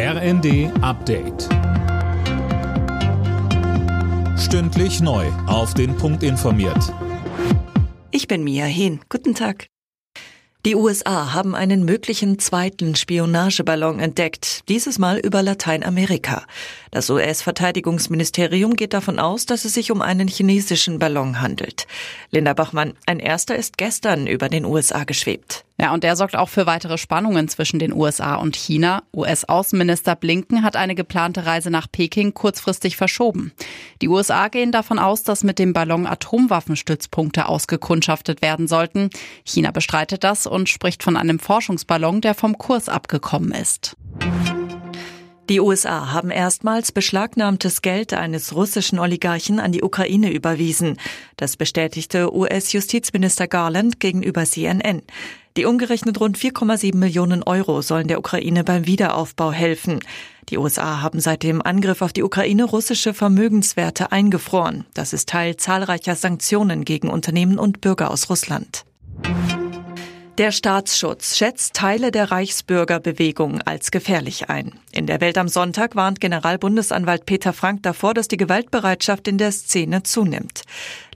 RND Update. Stündlich neu. Auf den Punkt informiert. Ich bin Mia Hehn. Guten Tag. Die USA haben einen möglichen zweiten Spionageballon entdeckt, dieses Mal über Lateinamerika. Das US-Verteidigungsministerium geht davon aus, dass es sich um einen chinesischen Ballon handelt. Linda Bachmann, ein erster ist gestern über den USA geschwebt. Ja, und der sorgt auch für weitere Spannungen zwischen den USA und China. US-Außenminister Blinken hat eine geplante Reise nach Peking kurzfristig verschoben. Die USA gehen davon aus, dass mit dem Ballon Atomwaffenstützpunkte ausgekundschaftet werden sollten. China bestreitet das und spricht von einem Forschungsballon, der vom Kurs abgekommen ist. Die USA haben erstmals beschlagnahmtes Geld eines russischen Oligarchen an die Ukraine überwiesen. Das bestätigte US-Justizminister Garland gegenüber CNN. Die umgerechnet rund 4,7 Millionen Euro sollen der Ukraine beim Wiederaufbau helfen. Die USA haben seit dem Angriff auf die Ukraine russische Vermögenswerte eingefroren. Das ist Teil zahlreicher Sanktionen gegen Unternehmen und Bürger aus Russland. Der Staatsschutz schätzt Teile der Reichsbürgerbewegung als gefährlich ein. In der Welt am Sonntag warnt Generalbundesanwalt Peter Frank davor, dass die Gewaltbereitschaft in der Szene zunimmt.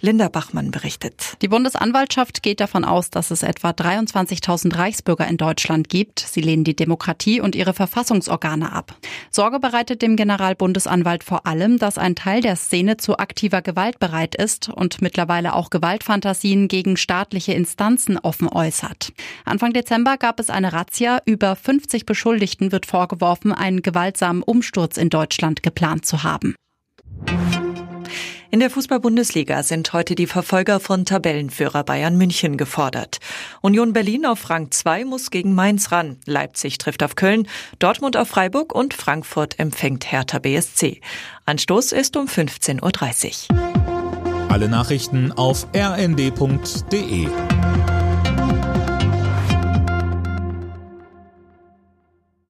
Linda Bachmann berichtet. Die Bundesanwaltschaft geht davon aus, dass es etwa 23.000 Reichsbürger in Deutschland gibt. Sie lehnen die Demokratie und ihre Verfassungsorgane ab. Sorge bereitet dem Generalbundesanwalt vor allem, dass ein Teil der Szene zu aktiver Gewalt bereit ist und mittlerweile auch Gewaltfantasien gegen staatliche Instanzen offen äußert. Anfang Dezember gab es eine Razzia. Über 50 Beschuldigten wird vorgeworfen, einen gewaltsamen Umsturz in Deutschland geplant zu haben. In der Fußball-Bundesliga sind heute die Verfolger von Tabellenführer Bayern München gefordert. Union Berlin auf Rang 2 muss gegen Mainz ran. Leipzig trifft auf Köln, Dortmund auf Freiburg und Frankfurt empfängt Hertha BSC. Anstoß ist um 15.30 Uhr. Alle Nachrichten auf rnd.de